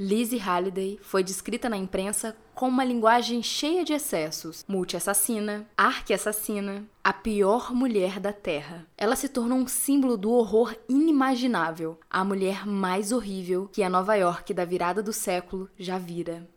Lizzie Halliday foi descrita na imprensa com uma linguagem cheia de excessos, multi-assassina, arque-assassina, a pior mulher da Terra. Ela se tornou um símbolo do horror inimaginável, a mulher mais horrível que a Nova York da virada do século já vira.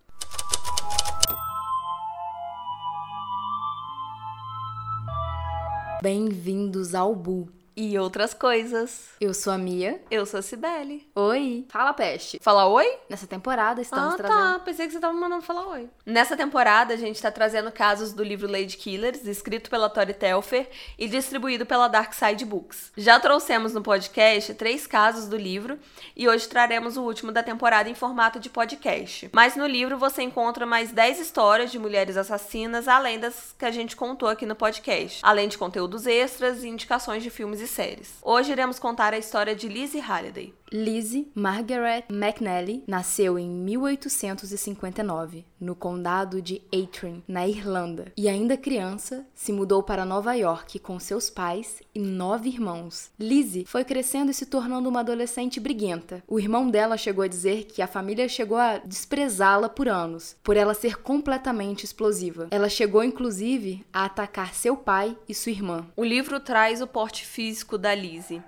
Bem-vindos ao Bu, e outras coisas. Eu sou a Mia. Eu sou a Cibele. Oi. Fala, peste. Fala oi? Nessa temporada estamos ah, trazendo... tá. Pensei que você tava mandando falar oi. Nessa temporada, a gente tá trazendo casos do livro Lady Killers, escrito pela Tori Telfer e distribuído pela Dark Side Books. Já trouxemos no podcast três casos do livro e hoje traremos o último da temporada em formato de podcast. Mas no livro você encontra mais 10 histórias de mulheres assassinas, além das que a gente contou aqui no podcast. Além de conteúdos extras e indicações de filmes e séries. Hoje iremos contar a história de Lizzie Halliday. Lizzie Margaret McNally nasceu em 1859, no condado de Antrim, na Irlanda, e ainda criança se mudou para Nova York com seus pais e nove irmãos. Lizzie foi crescendo e se tornando uma adolescente briguenta. O irmão dela chegou a dizer que a família chegou a desprezá-la por anos, por ela ser completamente explosiva. Ela chegou inclusive a atacar seu pai e sua irmã. O livro traz o porte físico da Lizzie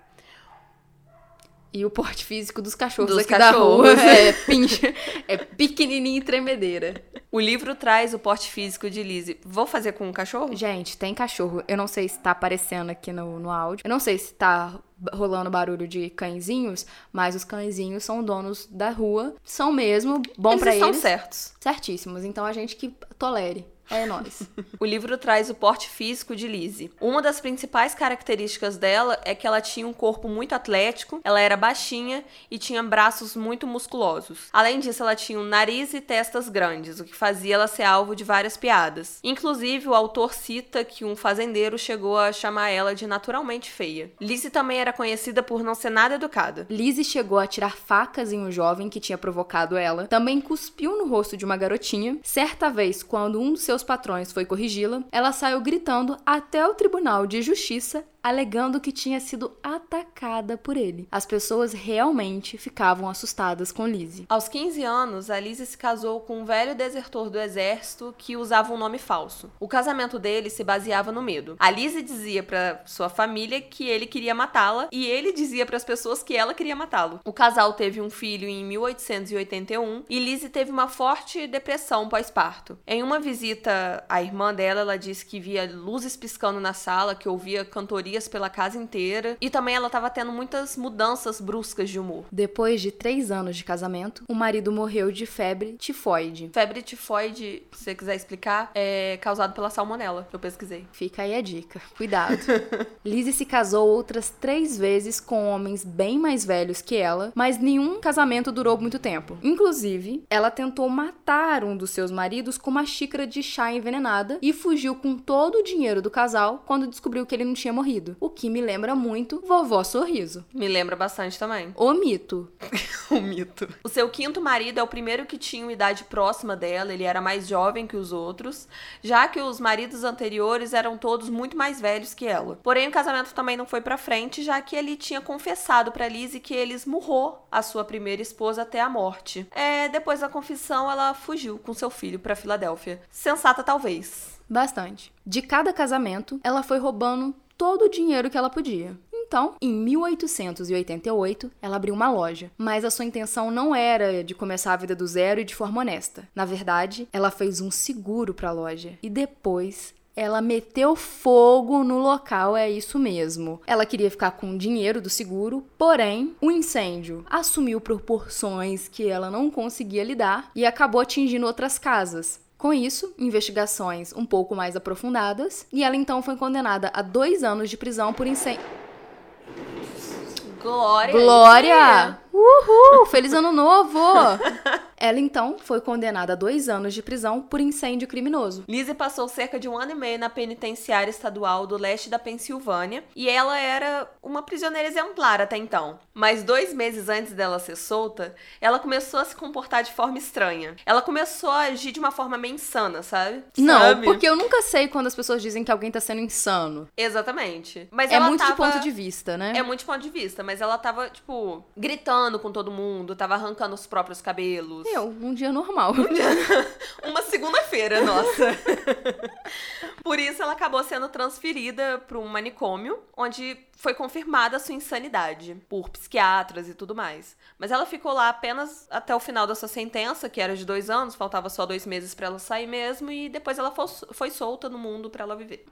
e o porte físico dos cachorros dos aqui cachorros. da rua. É, pincha, é pequenininho e tremedeira. O livro traz o porte físico de Lizzie. Vou fazer com um cachorro? Gente, tem cachorro. Eu não sei se tá aparecendo aqui no, no áudio. Eu não sei se tá rolando barulho de cãezinhos, mas os cãezinhos são donos da rua. São mesmo, bom para eles. Eles são certos. Certíssimos. Então a gente que tolere. É nós. o livro traz o porte físico de Lizzie. Uma das principais características dela é que ela tinha um corpo muito atlético, ela era baixinha e tinha braços muito musculosos. Além disso, ela tinha um nariz e testas grandes, o que fazia ela ser alvo de várias piadas. Inclusive, o autor cita que um fazendeiro chegou a chamar ela de naturalmente feia. Lizzie também era conhecida por não ser nada educada. Lizzie chegou a tirar facas em um jovem que tinha provocado ela, também cuspiu no rosto de uma garotinha. Certa vez, quando um dos seus seus patrões foi corrigi-la, ela saiu gritando até o Tribunal de Justiça alegando que tinha sido atacada por ele. As pessoas realmente ficavam assustadas com Lizzie. Aos 15 anos, a Lizzie se casou com um velho desertor do exército que usava um nome falso. O casamento dele se baseava no medo. A Lizzie dizia para sua família que ele queria matá-la e ele dizia para as pessoas que ela queria matá-lo. O casal teve um filho em 1881 e Lizzie teve uma forte depressão pós-parto. Em uma visita à irmã dela, ela disse que via luzes piscando na sala, que ouvia cantorias pela casa inteira. E também ela tava tendo muitas mudanças bruscas de humor. Depois de três anos de casamento, o marido morreu de febre tifoide. Febre tifoide, se você quiser explicar, é causado pela salmonela, eu pesquisei. Fica aí a dica. Cuidado. Lizzie se casou outras três vezes com homens bem mais velhos que ela, mas nenhum casamento durou muito tempo. Inclusive, ela tentou matar um dos seus maridos com uma xícara de chá envenenada e fugiu com todo o dinheiro do casal quando descobriu que ele não tinha morrido sorrido, o que me lembra muito Vovó Sorriso. Me lembra bastante também. O mito. o mito. O seu quinto marido é o primeiro que tinha uma idade próxima dela, ele era mais jovem que os outros, já que os maridos anteriores eram todos muito mais velhos que ela. Porém, o casamento também não foi para frente, já que ele tinha confessado para Lizzie que ele esmurrou a sua primeira esposa até a morte. É, depois da confissão, ela fugiu com seu filho para Filadélfia. Sensata talvez. Bastante. De cada casamento, ela foi roubando todo o dinheiro que ela podia. Então, em 1888, ela abriu uma loja, mas a sua intenção não era de começar a vida do zero e de forma honesta. Na verdade, ela fez um seguro para a loja e depois ela meteu fogo no local, é isso mesmo. Ela queria ficar com o dinheiro do seguro, porém, o incêndio assumiu proporções que ela não conseguia lidar e acabou atingindo outras casas. Com isso, investigações um pouco mais aprofundadas, e ela então foi condenada a dois anos de prisão por incêndio. Glória! Glória! Uhul! Feliz ano novo! Ela então foi condenada a dois anos de prisão por incêndio criminoso. Lizzie passou cerca de um ano e meio na penitenciária estadual do leste da Pensilvânia e ela era uma prisioneira exemplar até então. Mas dois meses antes dela ser solta, ela começou a se comportar de forma estranha. Ela começou a agir de uma forma meio insana, sabe? Não, sabe? porque eu nunca sei quando as pessoas dizem que alguém tá sendo insano. Exatamente. Mas é ela muito tava... de ponto de vista, né? É muito de ponto de vista, mas ela tava, tipo, gritando com todo mundo, tava arrancando os próprios cabelos. Eu, um dia normal. Uma segunda-feira, nossa. Por isso, ela acabou sendo transferida para um manicômio, onde foi confirmada a sua insanidade por psiquiatras e tudo mais. Mas ela ficou lá apenas até o final da sua sentença, que era de dois anos, faltava só dois meses para ela sair mesmo, e depois ela foi solta no mundo para ela viver.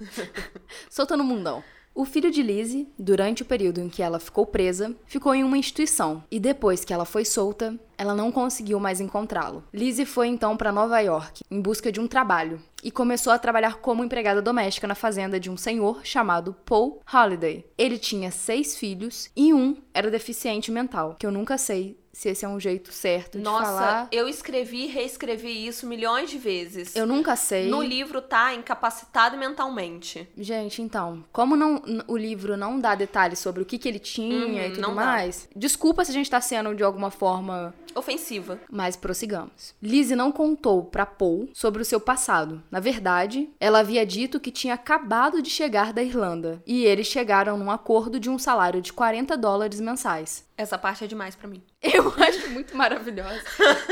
solta no mundão. O filho de Lizzie, durante o período em que ela ficou presa, ficou em uma instituição e depois que ela foi solta, ela não conseguiu mais encontrá-lo. Lizzie foi então para Nova York em busca de um trabalho e começou a trabalhar como empregada doméstica na fazenda de um senhor chamado Paul Holliday. Ele tinha seis filhos e um era deficiente mental, que eu nunca sei se esse é um jeito certo Nossa, de falar. Nossa, eu escrevi e reescrevi isso milhões de vezes. Eu nunca sei. No livro tá incapacitado mentalmente. Gente, então, como não, o livro não dá detalhes sobre o que, que ele tinha uhum, e tudo mais, dá. desculpa se a gente tá sendo de alguma forma ofensiva. Mas prossigamos. Lizzie não contou para Paul sobre o seu passado. Na verdade, ela havia dito que tinha acabado de chegar da Irlanda e eles chegaram num acordo de um salário de 40 dólares mensais. Essa parte é demais para mim. Eu acho muito maravilhosa.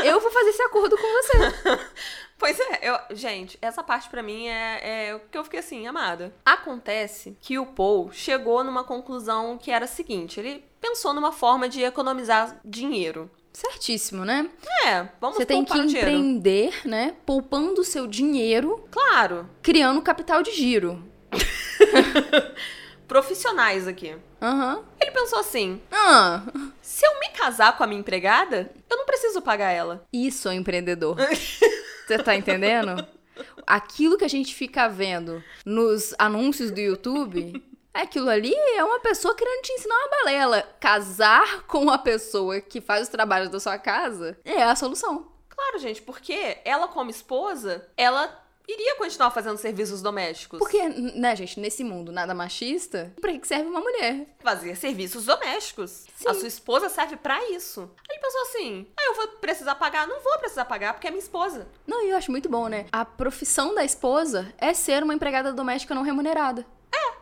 eu vou fazer esse acordo com você. Pois é, eu, gente, essa parte para mim é, é o que eu fiquei assim, amada. Acontece que o Paul chegou numa conclusão que era a seguinte: ele pensou numa forma de economizar dinheiro. Certíssimo, né? É, vamos Você tem que empreender, dinheiro. né? Poupando o seu dinheiro. Claro. Criando capital de giro. Profissionais aqui. Aham. Uhum. Ele pensou assim: ah. se eu me casar com a minha empregada, eu não preciso pagar ela. Isso é empreendedor. Você tá entendendo? Aquilo que a gente fica vendo nos anúncios do YouTube Aquilo ali é uma pessoa querendo te ensinar uma balela. Casar com uma pessoa que faz os trabalhos da sua casa é a solução. Claro, gente, porque ela, como esposa, ela iria continuar fazendo serviços domésticos. Porque, né, gente, nesse mundo nada machista, pra que serve uma mulher? Fazer serviços domésticos. Sim. A sua esposa serve para isso. Aí ele pensou assim: ah, eu vou precisar pagar? Não vou precisar pagar, porque é minha esposa. Não, e eu acho muito bom, né? A profissão da esposa é ser uma empregada doméstica não remunerada.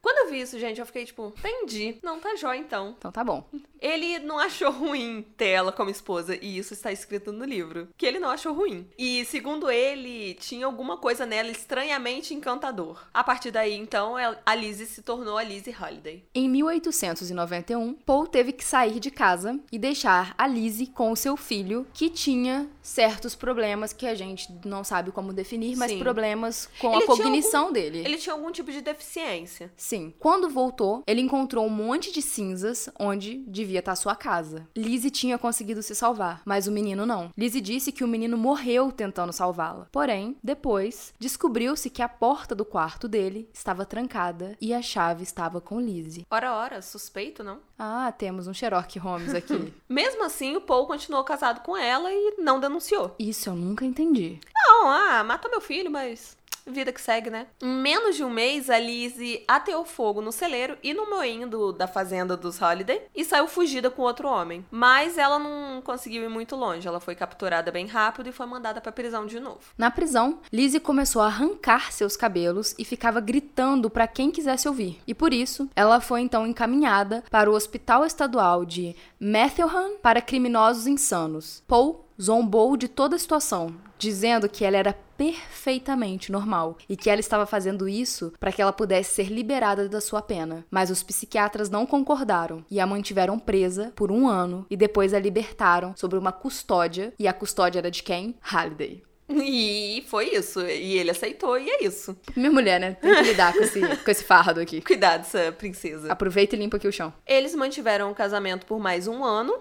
Quando eu vi isso, gente, eu fiquei tipo, entendi. Não tá jóia então. Então tá bom. Ele não achou ruim ter ela como esposa, e isso está escrito no livro. Que ele não achou ruim. E segundo ele, tinha alguma coisa nela estranhamente encantador. A partir daí, então, a Lizzie se tornou a Lizzie Holiday. Em 1891, Paul teve que sair de casa e deixar a Lizzie com o seu filho, que tinha certos problemas que a gente não sabe como definir, mas Sim. problemas com ele a cognição algum, dele. Ele tinha algum tipo de deficiência. Sim. Quando voltou, ele encontrou um monte de cinzas onde devia estar sua casa. Lizzie tinha conseguido se salvar, mas o menino não. Lizzie disse que o menino morreu tentando salvá-la. Porém, depois, descobriu-se que a porta do quarto dele estava trancada e a chave estava com Lizzie. Ora, ora, suspeito, não? Ah, temos um Sherlock Holmes aqui. Mesmo assim, o Paul continuou casado com ela e não denunciou. Isso eu nunca entendi. Não, ah, matou meu filho, mas vida que segue, né? Em menos de um mês, a Lizzie ateou fogo no celeiro e no moinho da fazenda dos Holiday e saiu fugida com outro homem. Mas ela não conseguiu ir muito longe. Ela foi capturada bem rápido e foi mandada pra prisão de novo. Na prisão, Lizzie começou a arrancar seus cabelos e ficava gritando para quem quisesse ouvir. E por isso, ela foi então encaminhada para o Hospital Estadual de Methelham para criminosos insanos. Paul zombou de toda a situação, dizendo que ela era perfeitamente normal e que ela estava fazendo isso para que ela pudesse ser liberada da sua pena. Mas os psiquiatras não concordaram e a mantiveram presa por um ano e depois a libertaram sob uma custódia. E a custódia era de quem? Halliday. E foi isso. E ele aceitou, e é isso. Minha mulher, né? Tem que lidar com esse, com esse fardo aqui. Cuidado, essa princesa. Aproveita e limpa aqui o chão. Eles mantiveram o casamento por mais um ano.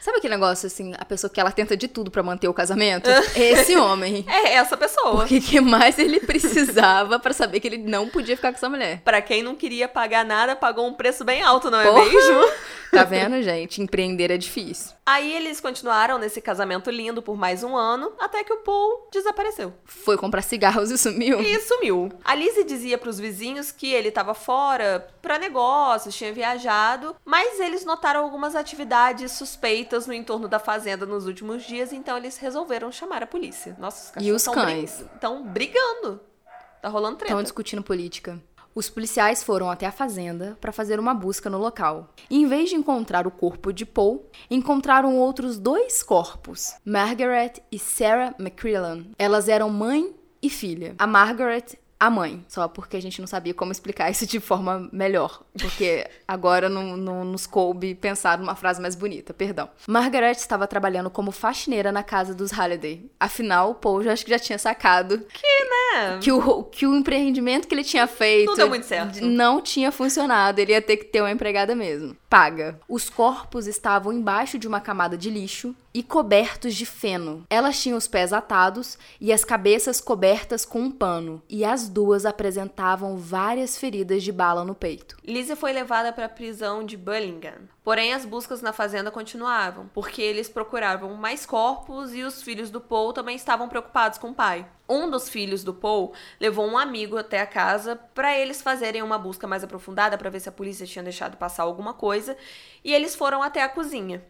Sabe aquele negócio assim, a pessoa que ela tenta de tudo para manter o casamento? Esse homem. É essa pessoa. Porque que mais ele precisava para saber que ele não podia ficar com essa mulher? Para quem não queria pagar nada, pagou um preço bem alto, não é Porra. mesmo? Tá vendo, gente? Empreender é difícil. Aí eles continuaram nesse casamento lindo por mais um ano, até que o Paul desapareceu. Foi comprar cigarros e sumiu? E sumiu. A Lizzie dizia pros vizinhos que ele estava fora para negócios, tinha viajado, mas eles notaram algumas atividades suspeitas no entorno da fazenda nos últimos dias, então eles resolveram chamar a polícia. Nossa, os cachorros E os cães? Estão brigando. Tá rolando treta. Estão discutindo política. Os policiais foram até a fazenda para fazer uma busca no local. E, em vez de encontrar o corpo de Paul, encontraram outros dois corpos, Margaret e Sarah McCrillan. Elas eram mãe e filha. A Margaret a mãe, só porque a gente não sabia como explicar isso de forma melhor, porque agora não, não nos coube pensar numa frase mais bonita, perdão. Margaret estava trabalhando como faxineira na casa dos Halliday. Afinal, Paul já acho que já tinha sacado que, né? que o, que o empreendimento que ele tinha feito não deu muito certo. Não tinha funcionado, ele ia ter que ter uma empregada mesmo. Paga. Os corpos estavam embaixo de uma camada de lixo e cobertos de feno. Elas tinham os pés atados e as cabeças cobertas com um pano, e as duas apresentavam várias feridas de bala no peito. Lizzie foi levada para a prisão de Bullingham. Porém, as buscas na fazenda continuavam, porque eles procuravam mais corpos e os filhos do Paul também estavam preocupados com o pai. Um dos filhos do Paul levou um amigo até a casa para eles fazerem uma busca mais aprofundada para ver se a polícia tinha deixado passar alguma coisa, e eles foram até a cozinha.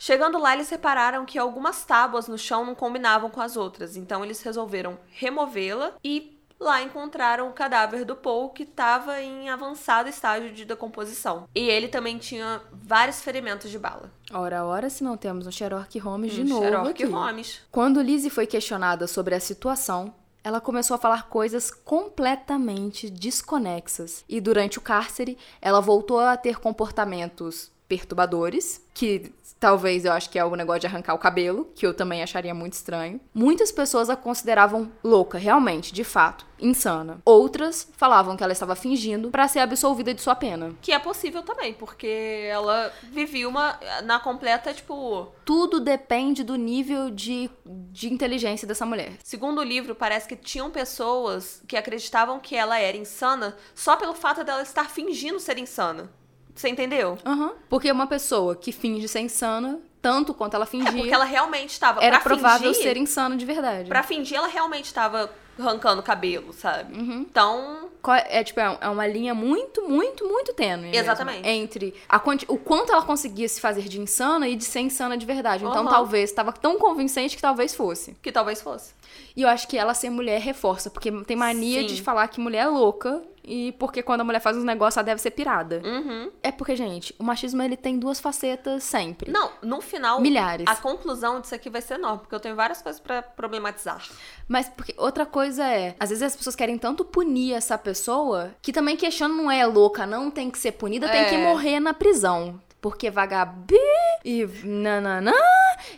Chegando lá, eles repararam que algumas tábuas no chão não combinavam com as outras, então eles resolveram removê-la e lá encontraram o cadáver do Paul, que estava em avançado estágio de decomposição. E ele também tinha vários ferimentos de bala. Ora, ora, se não temos um Sherlock Holmes de um novo Sherlock aqui. Holmes. Quando Lizzie foi questionada sobre a situação, ela começou a falar coisas completamente desconexas. E durante o cárcere, ela voltou a ter comportamentos perturbadores, que talvez eu acho que é o negócio de arrancar o cabelo, que eu também acharia muito estranho. Muitas pessoas a consideravam louca, realmente, de fato, insana. Outras falavam que ela estava fingindo para ser absolvida de sua pena. Que é possível também, porque ela vivia uma na completa, tipo, Tudo depende do nível de, de inteligência dessa mulher. Segundo o livro, parece que tinham pessoas que acreditavam que ela era insana só pelo fato dela estar fingindo ser insana. Você entendeu? Aham. Porque uma pessoa que finge ser insana, tanto quanto ela fingia, É porque ela realmente estava. era provável fingir, ser insana de verdade. Pra fingir, ela realmente estava arrancando cabelo, sabe? Uhum. Então, Qual- É tipo, é é uma linha muito, muito, muito tênue. mesmo, Exatamente. entre a o quanto ela conseguia se fazer de insana e de ser insana de verdade. Então, Aham. talvez, estava tão convincente que talvez fosse. que talvez fosse. E eu acho que ela ser mulher reforça, porque tem mania Sim. de falar que mulher é louca e porque quando a mulher faz uns negócios, ela deve ser pirada. Uhum. É porque, gente, o machismo ele tem duas facetas sempre. Não, no final, Milhares. a conclusão disso aqui vai ser enorme, porque eu tenho várias coisas pra problematizar. Mas porque outra coisa é, às vezes as pessoas querem tanto punir essa pessoa que também questionam não é louca, não tem que ser punida, tem É. que morrer na prisão. Porque vagabi e nananã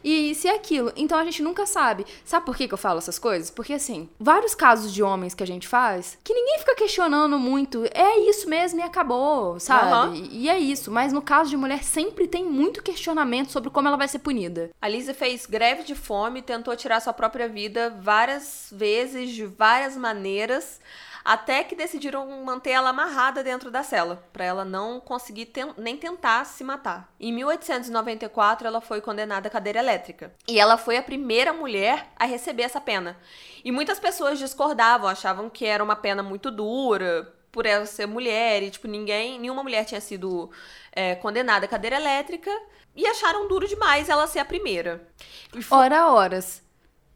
e isso e aquilo. Então a gente nunca sabe. Sabe por que, que eu falo essas coisas? Porque assim, vários casos de homens que a gente faz que ninguém fica questionando muito. É isso mesmo e acabou, sabe? Aham. E é isso. Mas no caso de mulher sempre tem muito questionamento sobre como ela vai ser punida. A Lizzie fez greve de fome, tentou tirar sua própria vida várias vezes, de várias maneiras, até que decidiram manter ela amarrada dentro da cela, pra ela não conseguir ten- nem tentar se matar. Em 1894, ela foi condenada à cadeira elétrica. E ela foi a primeira mulher a receber essa pena. E muitas pessoas discordavam, achavam que era uma pena muito dura, por ela ser mulher, e tipo, ninguém, nenhuma mulher tinha sido é, condenada à cadeira elétrica, e acharam duro demais ela ser a primeira. Foi- Ora, horas.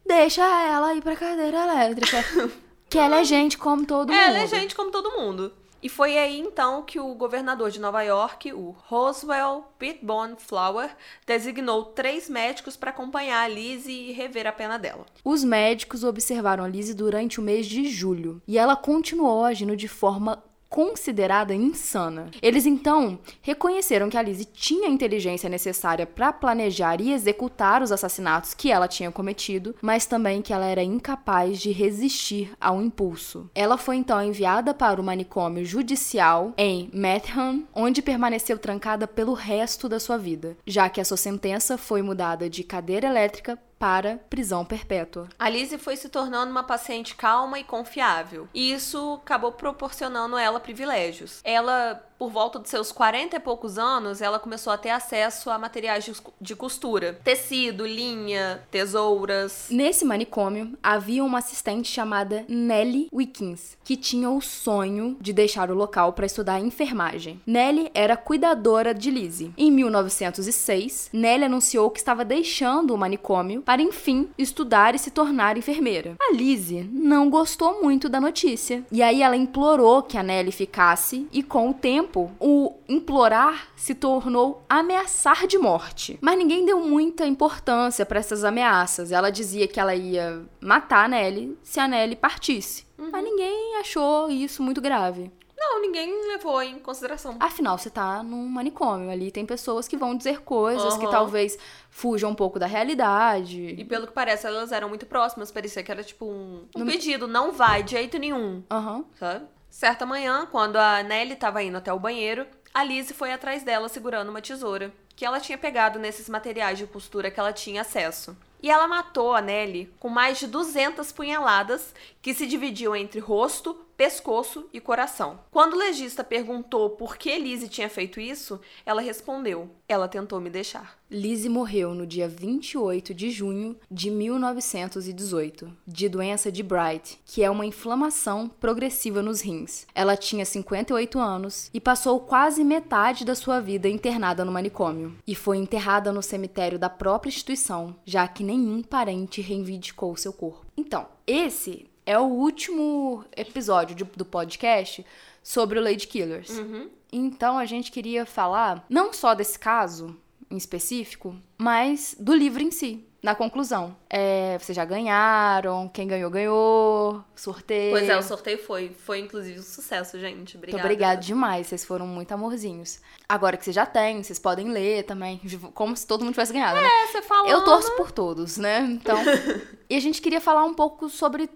Deixa ela ir pra cadeira elétrica. que ela é gente como todo mundo. Ela é gente como todo mundo. E foi aí então que o governador de Nova York, o Roswell Pitbone Flower, designou três médicos para acompanhar a Lizzie e rever a pena dela. Os médicos observaram a Lizzie durante o mês de julho e ela continuou agindo de forma considerada insana. Eles então reconheceram que a Lizzie tinha a inteligência necessária para planejar e executar os assassinatos que ela tinha cometido, mas também que ela era incapaz de resistir ao impulso. Ela foi então enviada para o manicômio judicial em Metham, onde permaneceu trancada pelo resto da sua vida, já que a sua sentença foi mudada de cadeira elétrica para prisão perpétua. A Lizzie foi se tornando uma paciente calma e confiável. E isso acabou proporcionando a ela privilégios. Ela por volta dos seus 40 e poucos anos, ela começou a ter acesso a materiais de, costura: tecido, linha, tesouras. Nesse manicômio havia uma assistente chamada Nellie Wickens, que tinha o sonho de deixar o local para estudar enfermagem. Nellie era cuidadora de Lizzie. Em 1906, Nellie anunciou que estava deixando o manicômio para enfim estudar e se tornar enfermeira. A Lizzie não gostou muito da notícia e aí ela implorou que a Nellie ficasse e com o tempo o implorar se tornou ameaçar de morte. Mas ninguém deu muita importância para essas ameaças. Ela dizia que ela ia matar a Nelly se a Nelly partisse. Uhum. Mas ninguém achou isso muito grave. Não, ninguém levou em consideração. Afinal, você tá num manicômio ali, tem pessoas que vão dizer coisas uhum. que talvez fujam um pouco da realidade. E pelo que parece, elas eram muito próximas, parecia que era tipo um, um pedido, não vai de jeito nenhum. Aham. Uhum. Sabe? Certa manhã, quando a Nelly estava indo até o banheiro, a Lizzie foi atrás dela segurando uma tesoura que ela tinha pegado nesses materiais de costura que ela tinha acesso. E ela matou a Nelly com mais de 200 punhaladas que se dividiam entre rosto, pescoço e coração. Quando o legista perguntou por que Lizzie tinha feito isso, ela respondeu: Ela tentou me deixar. Lizzie morreu no dia 28 de junho de 1918, de doença de Bright, que é uma inflamação progressiva nos rins. Ela tinha 58 anos e passou quase metade da sua vida internada no manicômio. E foi enterrada no cemitério da própria instituição, já que nenhum parente reivindicou seu corpo. Então, esse é o último episódio de, do podcast sobre o Lady Killers. Uhum. Então a gente queria falar não só desse caso em específico, mas do livro em si. Na conclusão, é, vocês já ganharam, quem ganhou, ganhou, sorteio. Pois é, o sorteio foi. Foi inclusive um sucesso, gente. Obrigada. Muito obrigada demais, vocês foram muito amorzinhos. Agora que vocês já têm, vocês podem ler também, como se todo mundo tivesse ganhado, é, né? você falou. Eu torço por todos, né? Então. e a gente queria falar um pouco sobre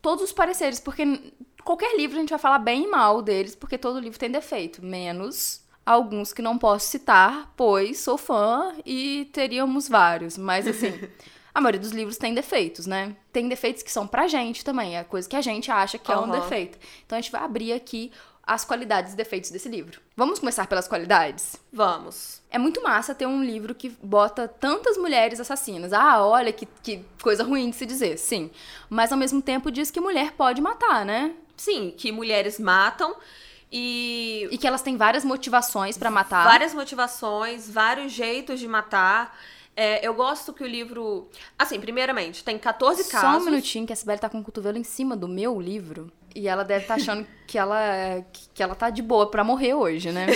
todos os pareceres, porque qualquer livro a gente vai falar bem e mal deles, porque todo livro tem defeito, menos alguns que não posso citar, pois sou fã e teríamos vários, mas assim, a maioria dos livros tem defeitos, né? Tem defeitos que são pra gente também, é coisa que a gente acha que uhum. é um defeito. Então a gente vai abrir aqui as qualidades e defeitos desse livro. Vamos começar pelas qualidades? Vamos. É muito massa ter um livro que bota tantas mulheres assassinas. Ah, olha que, que coisa ruim de se dizer, sim. Mas ao mesmo tempo diz que mulher pode matar, né? Sim, que mulheres matam e. E que elas têm várias motivações para matar. Várias motivações, vários jeitos de matar. É, eu gosto que o livro. Assim, primeiramente, tem 14 Só casos. Só um minutinho que a Sibeli tá com o cotovelo em cima do meu livro. E ela deve estar tá achando que ela, que ela tá de boa pra morrer hoje, né?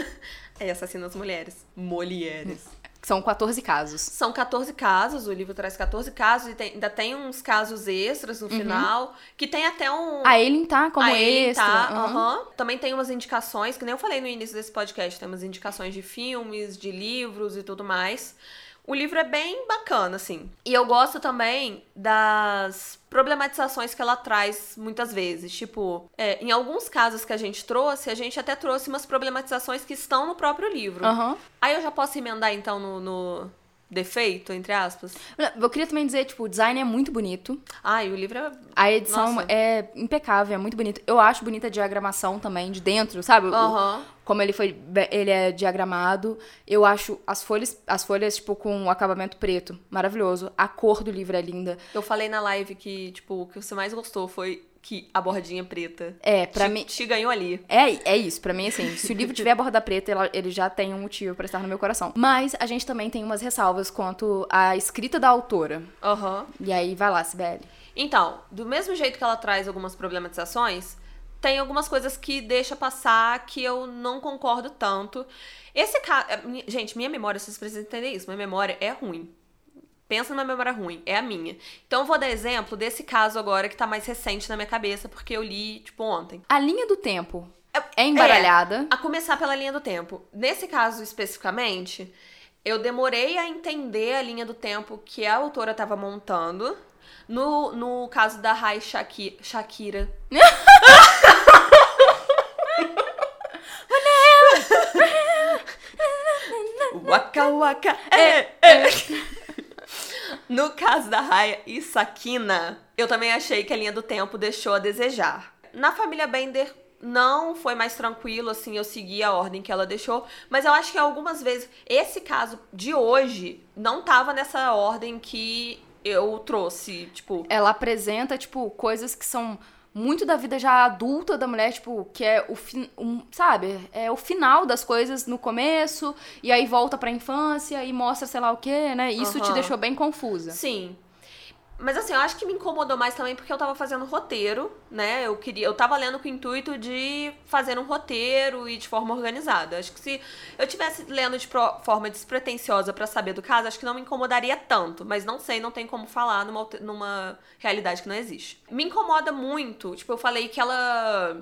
é, assassina as mulheres. Mulheres. São 14 casos. São 14 casos, o livro traz 14 casos e tem, ainda tem uns casos extras no uhum. final, que tem até um... A Ellen tá como a extra. tá, uhum. uhum. Também tem umas indicações, que nem eu falei no início desse podcast, tem umas indicações de filmes, de livros e tudo mais. O livro é bem bacana, assim. E eu gosto também das problematizações que ela traz muitas vezes. Tipo, é, em alguns casos que a gente trouxe, a gente até trouxe umas problematizações que estão no próprio livro. Uhum. Aí eu já posso emendar, então, no, no defeito, entre aspas. Eu queria também dizer, tipo, o design é muito bonito. Ah, e o livro é. A edição Nossa. é impecável, é muito bonito. Eu acho bonita a diagramação também, de dentro, sabe? Uhum. O, como ele foi. Ele é diagramado. Eu acho as folhas, as folhas, tipo, com o acabamento preto. Maravilhoso. A cor do livro é linda. Eu falei na live que, tipo, o que você mais gostou foi que a bordinha preta. É, para te, mim. Te ganhou ali. É, é isso. para mim, assim, se o livro tiver a borda preta, ela, ele já tem um motivo para estar no meu coração. Mas a gente também tem umas ressalvas quanto à escrita da autora. Aham. Uhum. E aí, vai lá, Sibeli. Então, do mesmo jeito que ela traz algumas problematizações, tem algumas coisas que deixa passar que eu não concordo tanto. Esse caso. Gente, minha memória, vocês precisam entender isso. Minha memória é ruim. Pensa numa memória ruim, é a minha. Então eu vou dar exemplo desse caso agora que tá mais recente na minha cabeça, porque eu li, tipo, ontem. A linha do tempo é embaralhada. É, a começar pela linha do tempo. Nesse caso especificamente, eu demorei a entender a linha do tempo que a autora tava montando. No, no caso da Rai Shaki, Shakira. waka waka, é, é. No caso da Raya e Sakina, eu também achei que a linha do tempo deixou a desejar. Na família Bender, não foi mais tranquilo, assim, eu segui a ordem que ela deixou. Mas eu acho que algumas vezes, esse caso de hoje não tava nessa ordem que eu trouxe, tipo. Ela apresenta, tipo, coisas que são muito da vida já adulta da mulher, tipo, que é o fim, um, sabe? É o final das coisas no começo, e aí volta pra infância e mostra sei lá o quê, né? Isso te Aham. deixou bem confusa. Sim. Mas assim, eu acho que me incomodou mais também porque eu tava fazendo roteiro, né? Eu queria, eu tava lendo com o intuito de fazer um roteiro e de forma organizada. Acho que se eu tivesse lendo de pro- forma despretensiosa pra saber do caso, acho que não me incomodaria tanto, mas não sei, não tem como falar numa, numa realidade que não existe. Me incomoda muito, tipo, eu falei que ela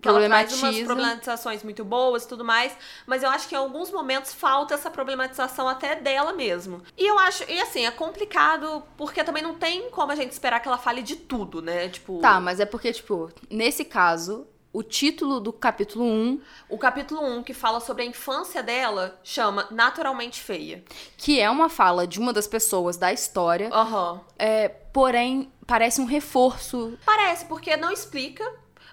que ela traz umas Problematiza. problematizações muito boas e tudo mais, mas eu acho que em alguns momentos falta essa problematização até dela mesmo. E eu acho, e assim, é complicado porque também não tem como a gente esperar que ela fale de tudo, né? Tipo, Tá, mas é porque, tipo, nesse caso, o título do capítulo 1, o capítulo 1 que fala sobre a infância dela chama Naturalmente Feia. que é uma fala de uma das pessoas da história, Aham. é, porém, parece um reforço. Parece, porque não explica.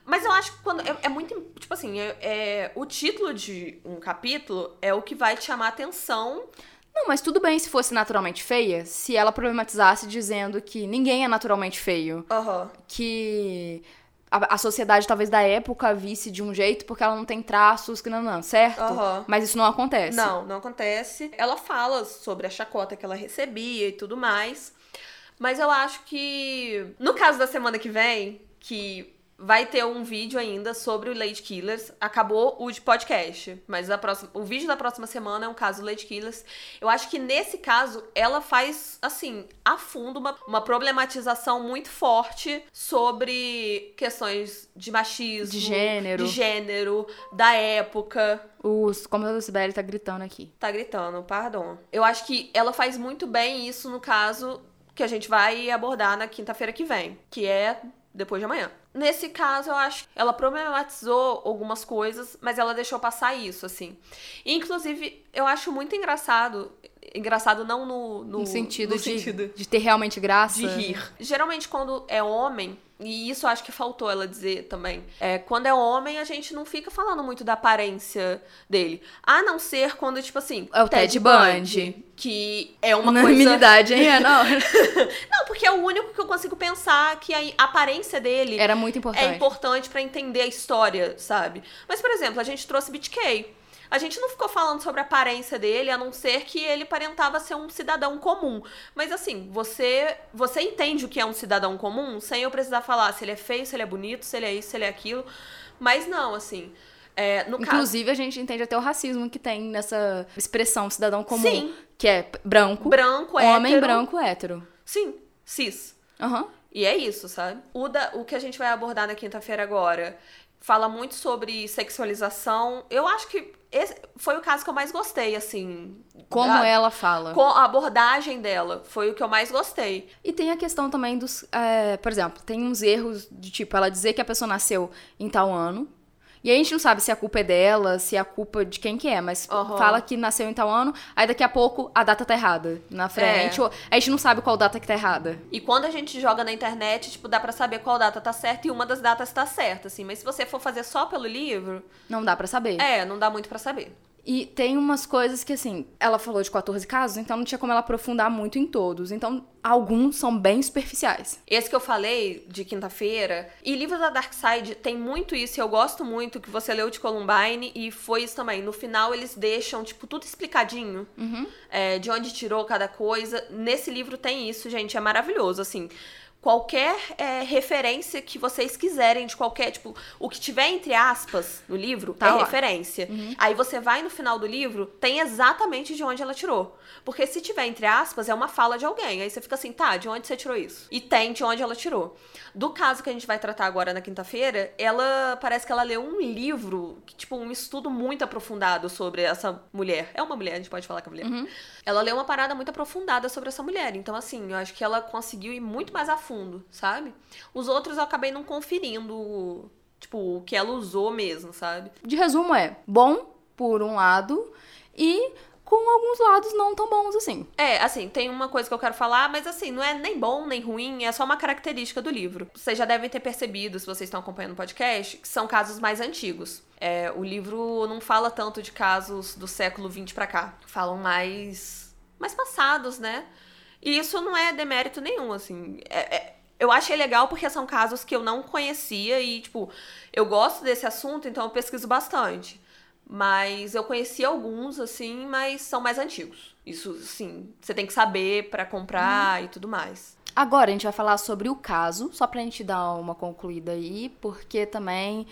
Mas eu acho que quando. É, é muito. Tipo assim, é, é- o título de um capítulo é o que vai te chamar a atenção. Não, mas tudo bem se fosse naturalmente feia, se ela problematizasse dizendo que ninguém é naturalmente feio. Aham. que a, a sociedade talvez da época visse de um jeito porque ela não tem traços que não, não, certo? Aham. Mas isso não acontece. Não, não acontece. Ela fala sobre a chacota que ela recebia e tudo mais. Mas eu acho que no caso da semana que vem, que vai ter um vídeo ainda sobre o Lady Killers. Acabou o de podcast, mas a próxima, o vídeo da próxima semana é um caso do Lady Killers. Eu acho que nesse caso ela faz assim, a fundo uma, uma problematização muito forte sobre questões de machismo, De gênero. de gênero, da época. Os, como a Sibeli tá gritando aqui. Tá gritando, pardon. Eu acho que ela faz muito bem isso no caso que a gente vai abordar na quinta-feira que vem, que é depois de amanhã. Nesse caso, eu acho que ela problematizou algumas coisas, mas ela deixou passar isso, assim. Inclusive, eu acho muito engraçado. Engraçado não no, no, No, sentido, no de, sentido de ter realmente graça. de rir. Geralmente, quando é homem, e isso acho que faltou ela dizer também. É, quando é homem, a gente não fica falando muito da aparência dele. A não ser quando, tipo assim, É o Ted Bundy. Que é uma coisa. Unanimidade, hein? É, não. Não, porque é o único que eu consigo pensar que a aparência dele Era muito importante. é importante pra entender a história, sabe? Mas, por exemplo, a gente trouxe BTK. A gente não ficou falando sobre a aparência dele, a não ser que ele aparentava ser um cidadão comum. Mas assim, você você entende o que é um cidadão comum sem eu precisar falar se ele é feio, se ele é bonito, se ele é isso, se ele é aquilo. Mas não, assim. é, no caso. Inclusive, a gente entende até o racismo que tem nessa expressão cidadão comum. Sim. Que é branco, Branco, homem hétero. branco, hétero. Sim, cis. Aham. E é isso, sabe? O, da, o que a gente vai abordar na quinta-feira agora fala muito sobre sexualização. Eu acho que esse foi o caso que eu mais gostei, assim. Como ela fala. Com a abordagem dela. Foi o que eu mais gostei. E tem a questão também dos. é, por exemplo, tem uns erros de tipo, ela dizer que a pessoa nasceu em tal ano. E a gente não sabe se a culpa é dela, se é a culpa de quem que é, mas Aham. fala que nasceu em tal ano, aí daqui a pouco a data tá errada na frente. É. a gente não sabe qual data que tá errada. E quando a gente joga na internet, tipo, dá pra saber qual data tá certa e uma das datas tá certa, assim. Mas se você for fazer só pelo livro, Não dá pra saber. é, não dá muito pra saber. E tem umas coisas que, assim, ela falou de 14 casos, então não tinha como ela aprofundar muito em todos. Então, alguns são bem superficiais. Esse que eu falei de quinta-feira, e livro da Dark Side tem muito isso, e eu gosto muito que você leu de Columbine, e foi isso também. No final eles deixam, tipo, tudo explicadinho, é, de onde tirou cada coisa. Nesse livro tem isso, gente, é maravilhoso, assim. Qualquer é, referência que vocês quiserem de qualquer, tipo, o que tiver entre aspas no livro Tá é lá. referência. Aí você vai no final do livro, tem exatamente de onde ela tirou. Porque se tiver entre aspas, é uma fala de alguém. Aí você fica assim, tá, de onde você tirou isso? E tem de onde ela tirou. Do caso que a gente vai tratar agora na quinta-feira, ela parece que ela leu um livro, que, tipo, um estudo muito aprofundado sobre essa mulher. É uma mulher, a gente pode falar que é mulher. Ela leu uma parada muito aprofundada sobre essa mulher. Então, assim, eu acho que ela conseguiu ir muito mais a fundo, sabe? Os outros eu acabei não conferindo, tipo, o que ela usou mesmo, sabe? De resumo, é bom, por um lado, e com alguns lados não tão bons assim. É, assim, tem uma coisa que eu quero falar, mas assim, não é nem bom nem ruim, é só uma característica do livro. Vocês já devem ter percebido, se vocês estão acompanhando o podcast, que são casos mais antigos. É, o livro não fala tanto de casos do século XX pra cá. Falam mais. mais passados, né? E isso não é demérito nenhum, assim. É, é, eu achei legal porque são casos que eu não conhecia e, tipo, eu gosto desse assunto, então eu pesquiso bastante. Mas eu conheci alguns, assim, mas são mais antigos. Isso, sim, você tem que saber para comprar hum. e tudo mais. Agora a gente vai falar sobre o caso, só pra gente dar uma concluída aí, porque também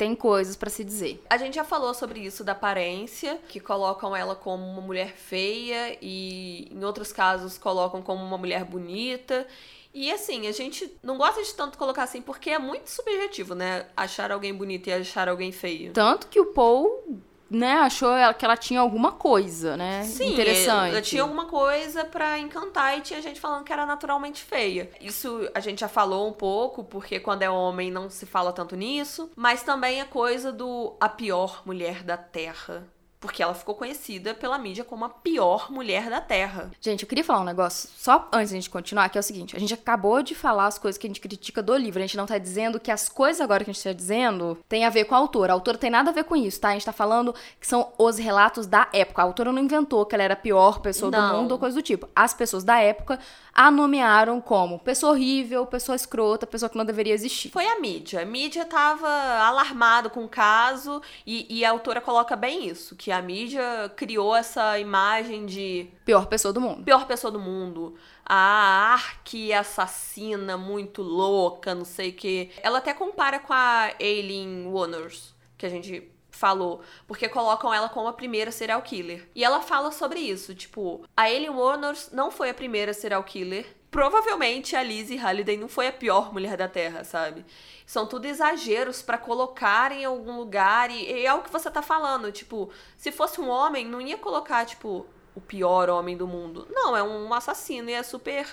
tem coisas para se dizer. A gente já falou sobre isso da aparência, que colocam ela como uma mulher feia e em outros casos colocam como uma mulher bonita. E assim, a gente não gosta de tanto colocar assim porque é muito subjetivo, né? Achar alguém bonito e achar alguém feio. Tanto que o Paul né, achou que ela tinha alguma coisa, né? Sim, interessante. Ela tinha alguma coisa para encantar e tinha gente falando que era naturalmente feia. Isso a gente já falou um pouco, porque quando é homem não se fala tanto nisso, mas também a coisa do a pior mulher da Terra. Porque ela ficou conhecida pela mídia como a pior mulher da Terra. Gente, eu queria falar um negócio, só antes de a gente continuar, que é o seguinte: a gente acabou de falar as coisas que a gente critica do livro. A gente não tá dizendo que as coisas agora que a gente tá dizendo tem a ver com a autora. A autora tem nada a ver com isso, tá? A gente tá falando que são os relatos da época. A autora não inventou que ela era a pior pessoa não. do mundo ou coisa do tipo. As pessoas da época a nomearam como pessoa horrível, pessoa escrota, pessoa que não deveria existir. Foi a mídia. A mídia tava alarmado com o caso e, e a autora coloca bem isso, que a mídia criou essa imagem de pior pessoa do mundo. Pior pessoa do mundo. A arque assassina muito louca, não sei o que. Ela até compara com a Aileen Wuornos, que a gente falou, porque colocam ela como a primeira serial killer. E ela fala sobre isso, tipo, a Aileen Wuornos não foi a primeira serial killer. Provavelmente a Lizzie Halliday não foi a pior mulher da Terra, sabe? São tudo exageros para colocar em algum lugar e, e é o que você tá falando, tipo, se fosse um homem, não ia colocar, tipo, o pior homem do mundo. Não, é um assassino e é super.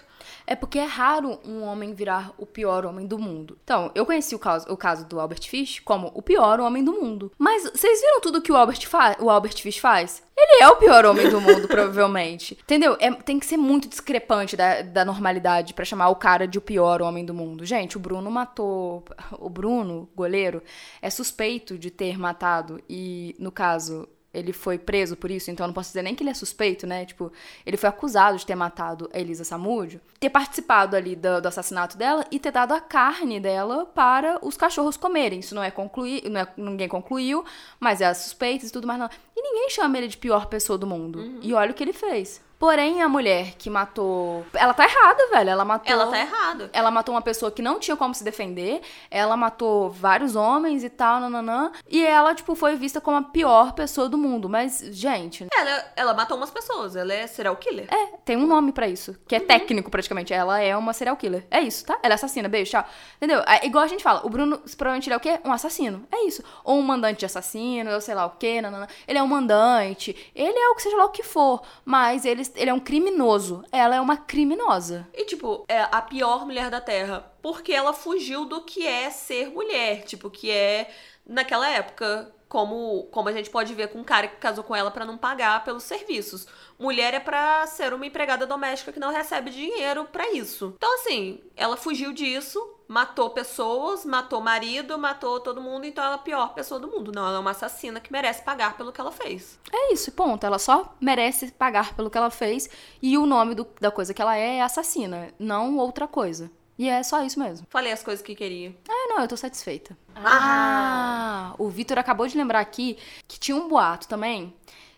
É porque é raro um homem virar o pior homem do mundo. Então, eu conheci o caso, o caso do Albert Fish como o pior homem do mundo. Mas vocês viram tudo que o Albert, o Albert Fish faz? Ele é o pior homem do mundo, provavelmente. Entendeu? É, tem que ser muito discrepante da, da normalidade para chamar o cara de o pior homem do mundo. Gente, o Bruno matou. O Bruno, goleiro, é suspeito de ter matado. E, no caso, ele foi preso por isso, então eu não posso dizer nem que ele é suspeito, né? Tipo, ele foi acusado de ter matado a Elisa Samúdio, ter participado ali do, do, assassinato dela e ter dado a carne dela para os cachorros comerem. Isso não é concluir, não é, ninguém concluiu, mas é as suspeitas e tudo mais. Não. E ninguém chama ele de pior pessoa do mundo. Uhum. E olha o que ele fez. Porém, a mulher que matou. Ela tá errada, velho. Ela matou. Ela tá errada. Ela matou uma pessoa que não tinha como se defender. Ela matou vários homens e tal, nananã. E ela, tipo, foi vista como a pior pessoa do mundo. Mas, gente. Ela, ela matou umas pessoas. Ela é serial killer. É, tem um nome para isso. Que é uhum. técnico, praticamente. Ela é uma serial killer. É isso, tá? Ela é assassina. Beijo, tchau. Entendeu? É, igual a gente fala. O Bruno, provavelmente, ele é o quê? Um assassino. É isso. Ou um mandante de assassino, ou sei lá o quê, nananã. Ele é um mandante. Ele é o que seja lá o que for. Mas ele, ele é um criminoso. Ela é uma criminosa. E, tipo, é a pior mulher da Terra. Porque ela fugiu do que é ser mulher. Tipo, que é, naquela época, como, como a gente pode ver com um cara que casou com ela para não pagar pelos serviços. Mulher é para ser uma empregada doméstica que não recebe dinheiro para isso. Então, assim, ela fugiu disso, matou pessoas, matou marido, matou todo mundo, então ela é a pior pessoa do mundo. Não, ela é uma assassina que merece pagar pelo que ela fez. É isso, ponto. Ela só merece pagar pelo que ela fez e o nome do, da coisa que ela é é assassina, não outra coisa. E é só isso mesmo. Falei as coisas que queria. É, não, eu tô satisfeita. Ah! ah o Vitor acabou de lembrar aqui que tinha um boato também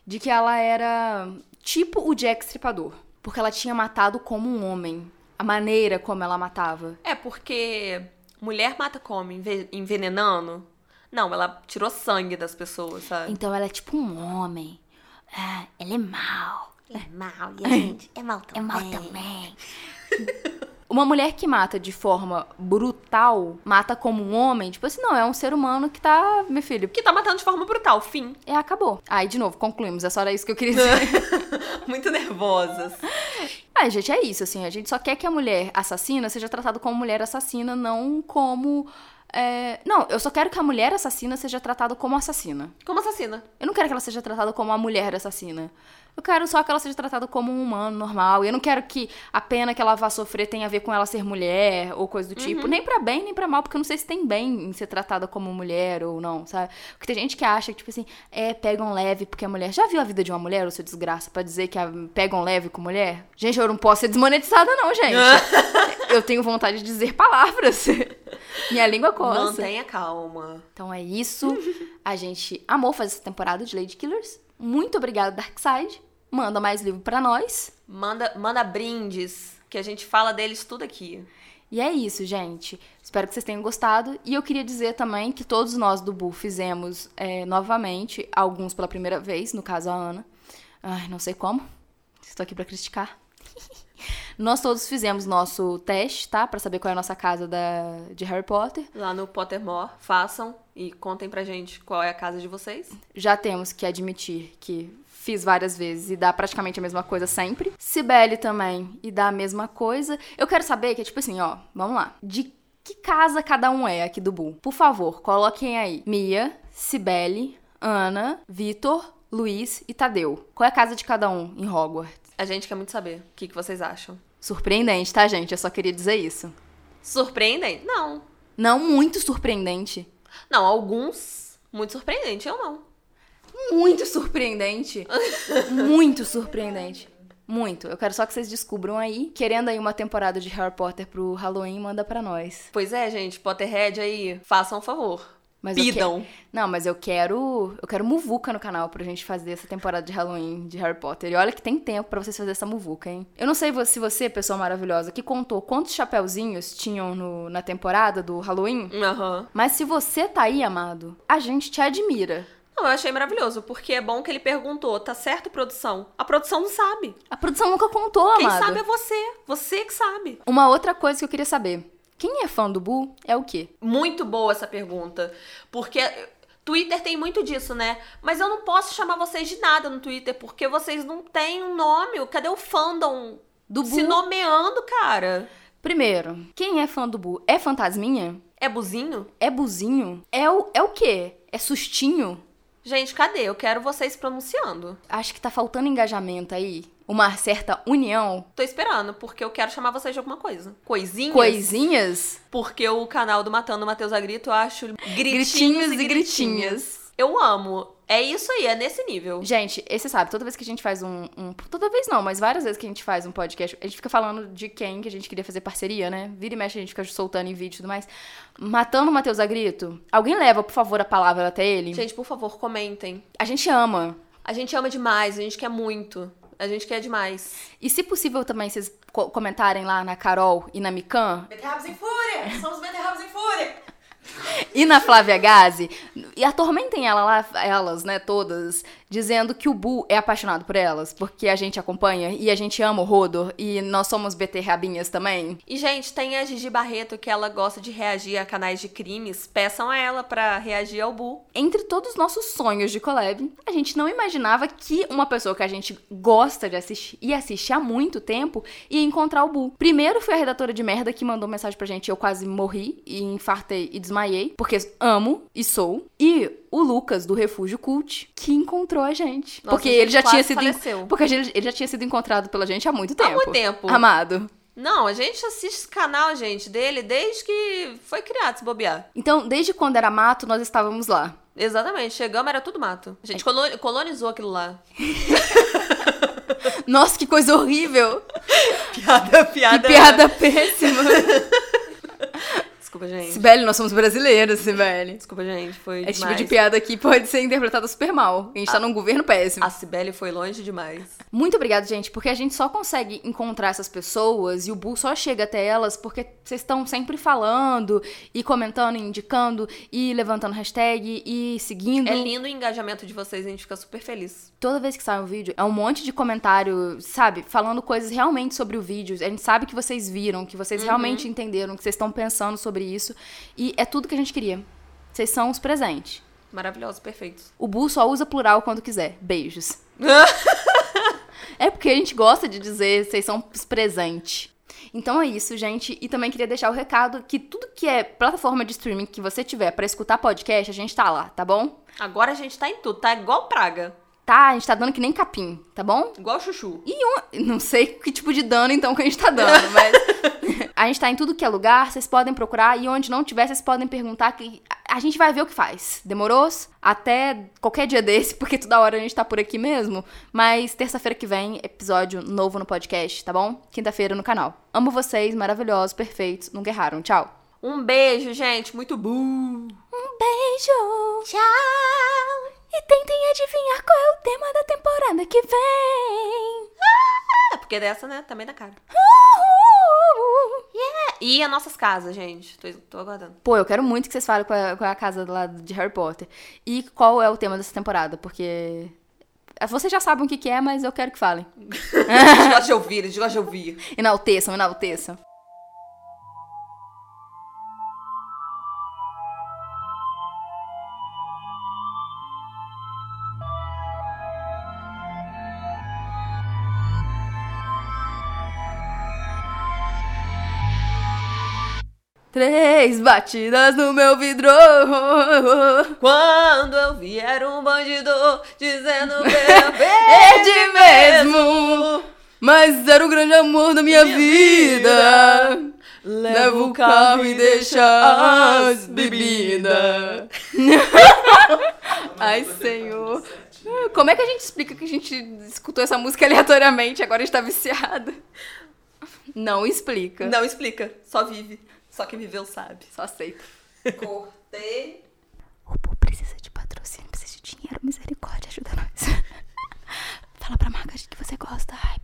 de que ela era tipo o Jack Stripador. Porque ela tinha matado como um homem. A maneira como ela matava. É, porque mulher mata como? Envenenando? Não, ela tirou sangue das pessoas, sabe? Então ela é tipo um homem. Ah, ela é mal. É mal, e a gente é mal também. É mal também. Uma mulher que mata de forma brutal, mata como um homem, tipo assim, não, é um ser humano que tá, meu filho. Que tá matando de forma brutal, fim. É, acabou. Aí, de novo, concluímos. É só isso que eu queria dizer. Muito nervosas. Ah, gente, é isso, assim. A gente só quer que a mulher assassina seja tratada como mulher assassina, não como É, não, eu só quero que a mulher assassina seja tratada como assassina. Como assassina. Eu não quero que ela seja tratada como a mulher assassina. Eu quero só que ela seja tratada como um humano normal. E eu não quero que a pena que ela vá sofrer tenha a ver com ela ser mulher ou coisa do tipo. Nem pra bem, nem pra mal, porque eu não sei se tem bem em ser tratada como mulher ou não, sabe? Porque tem gente que acha que, tipo assim, é, pegam leve porque é mulher. Já viu a vida de uma mulher, ou seu desgraça, pra dizer que a, pegam leve com mulher? Gente, eu não posso ser desmonetizada, não, gente. eu tenho vontade de dizer palavras. Minha língua coça. Mantenha calma. Então é isso. A gente amou fazer essa temporada de Lady Killers. Muito obrigada, Darkseid. Manda mais livro pra nós. Manda, manda brindes, que a gente fala deles tudo aqui. E é isso, gente. Espero que vocês tenham gostado. E eu queria dizer também que todos nós do Bu fizemos é, novamente, alguns pela primeira vez, no caso a Ana. Ai, não sei como. Estou aqui pra criticar. Nós todos fizemos nosso teste, tá? Pra saber qual é a nossa casa da, de Harry Potter. Lá no Pottermore, façam e contem pra gente qual é a casa de vocês. Já temos que admitir que fiz várias vezes e dá praticamente a mesma coisa sempre. Cibele também, e dá a mesma coisa. Eu quero saber que é tipo assim, ó, vamos lá. De que casa cada um é aqui do Bu? Por favor, coloquem aí. Mia, Cibele, Ana, Vitor, Luiz e Tadeu. Qual é a casa de cada um em Hogwarts? A gente quer muito saber o que, que vocês acham. Surpreendente, tá, gente? Eu só queria dizer isso. Surpreendem? Não. Não muito surpreendente. Não, alguns muito surpreendente, eu não. Muito surpreendente. muito surpreendente. Muito. Eu quero só que vocês descubram aí. Querendo aí uma temporada de Harry Potter pro Halloween, manda pra nós. Pois é, gente, Potterhead aí, façam um favor. Mas Pidam. que- Não, mas eu quero. Eu quero muvuca no canal pra gente fazer essa temporada de Halloween de Harry Potter. E olha que tem tempo pra vocês fazerem essa muvuca, hein? Eu não sei se você, pessoa maravilhosa, que contou quantos chapeuzinhos tinham no- na temporada do Halloween. Aham. Mas se você tá aí, amado, a gente te admira. Não, eu achei maravilhoso, porque é bom que ele perguntou, tá certo, produção? A produção não sabe. A produção nunca contou, Quem amado. sabe é você. Você que sabe. Uma outra coisa que eu queria saber. Quem é fã do Bu é o quê? Muito boa essa pergunta. Porque Twitter tem muito disso, né? Mas eu não posso chamar vocês de nada no Twitter, porque vocês não têm um nome. Cadê o fandom Do se Bu. nomeando, cara? Primeiro, quem é fã do Bu? É fantasminha? É buzinho? É buzinho? É o, é o quê? É sustinho? Gente, cadê? Eu quero vocês pronunciando. Acho que tá faltando engajamento aí. Uma certa união. Tô esperando, porque eu quero chamar vocês de alguma coisa. Coisinhas? Coisinhas? Porque o canal do Matando Matheus a Grito eu acho gritinhos, Gritinhos e e gritinhas. gritinhas. Eu amo. É isso aí, é nesse nível. Gente, esse sabe, toda vez que a gente faz um, um- Toda vez não, mas várias vezes que a gente faz um podcast, a gente fica falando de quem que a gente queria fazer parceria, né? Vira e mexe, a gente fica soltando em vídeo e tudo mais. Matando o Matheus a grito. Alguém leva, por favor, a palavra até ele? Gente, por favor, comentem. A gente ama. A gente ama demais, a gente quer muito. A gente quer demais. E se possível também vocês co- comentarem lá na Carol e na Mikan Beterrabos em fúria! Somos beterrabos em fúria! e na Flávia Gazi e atormentem ela lá, elas, né, todas, dizendo que o Bu é apaixonado por elas, porque a gente acompanha e a gente ama o Rodor e nós somos beterrabinhas também. E, gente, tem a Gigi Barreto que ela gosta de reagir a canais de crimes. Peçam a ela pra reagir ao Bu. Entre todos os nossos sonhos de collab, a gente não imaginava que uma pessoa que a gente gosta de assistir e assiste há muito tempo ia encontrar o Bu. Primeiro foi a redatora de merda que mandou mensagem pra gente, eu quase morri e infartei e desmaiei, porque amo e sou. E o Lucas do Refúgio Cult que encontrou a gente. Nossa, porque a gente ele já tinha sido faleceu. porque gente- ele já tinha sido encontrado pela gente há muito Há tempo. muito tempo. Amado. Não, a gente assiste esse canal, gente, dele desde que foi criado, se bobear. Então, desde quando era mato, nós estávamos lá. Exatamente, chegamos, era tudo mato. A gente colo- colonizou aquilo lá. Nossa, que coisa horrível! Piada, Que piada. piada péssima! Desculpa, gente. Sibeli, nós somos brasileiros, Sibeli. Desculpa, gente, foi Esse tipo demais. de piada aqui pode ser interpretada super mal. A gente tá num governo péssimo. A Cibele foi longe demais. Muito obrigada, gente, porque a gente só consegue encontrar essas pessoas e o Bull só chega até elas porque vocês estão sempre falando e comentando, e indicando e levantando hashtag e seguindo. É lindo o engajamento de vocês, a gente fica super feliz. Toda vez que sai um vídeo, é um monte de comentário, sabe? Falando coisas realmente sobre o vídeo. A gente sabe que vocês viram, que vocês realmente entenderam, que vocês estão pensando sobre isso. E é tudo que a gente queria. Vocês são os presentes. Maravilhosos, perfeitos. O Bu só usa plural quando quiser. Beijos. É porque a gente gosta de dizer vocês são os presentes. Então é isso, gente. E também queria deixar o recado que tudo que é plataforma de streaming que você tiver pra escutar podcast, a gente tá lá, tá bom? Agora a gente tá em tudo, tá igual praga. Tá, a gente tá dando que nem capim, tá bom? Igual chuchu. E um, não sei que tipo de dano então que a gente tá dando, mas a gente tá em tudo que é lugar, vocês podem procurar e onde não tiver, vocês podem perguntar que a gente vai ver o que faz. Demorou? Até qualquer dia desse, porque toda hora a gente tá por aqui mesmo, mas terça-feira que vem, episódio novo no podcast, tá bom? Quinta-feira no canal. Amo vocês, maravilhosos, perfeitos, nunca erraram. Tchau. Um beijo, gente. Muito bom. Um beijo. Tchau. E tentem adivinhar qual é o tema da temporada que vem. É, porque dessa, né, também dá cara. Uhul. Yeah. E as nossas casas, gente. Tô, tô aguardando. Pô, eu quero muito que vocês falem qual é, qual é a casa lá de Harry Potter. E qual é o tema dessa temporada, porque. Vocês já sabem o que, que é, mas eu quero que falem. Eles gostam de ouvir, eles gostam de ouvir. Enalteçam, enalteçam. Três batidas no meu vidro. Quando eu vi era um bandido dizendo É verde de mesmo. Mas era o grande amor da minha, vida. Leva o carro e deixa as bebidas. Ai, senhor. Como é que a gente explica que a gente escutou essa música aleatoriamente e agora está viciada? Não explica. Não explica, só vive. Só quem viveu sabe. Só aceita. Cortei. O Bu precisa de patrocínio, precisa de dinheiro, misericórdia, ajuda nós. Fala pra Margaret que você gosta. Ai,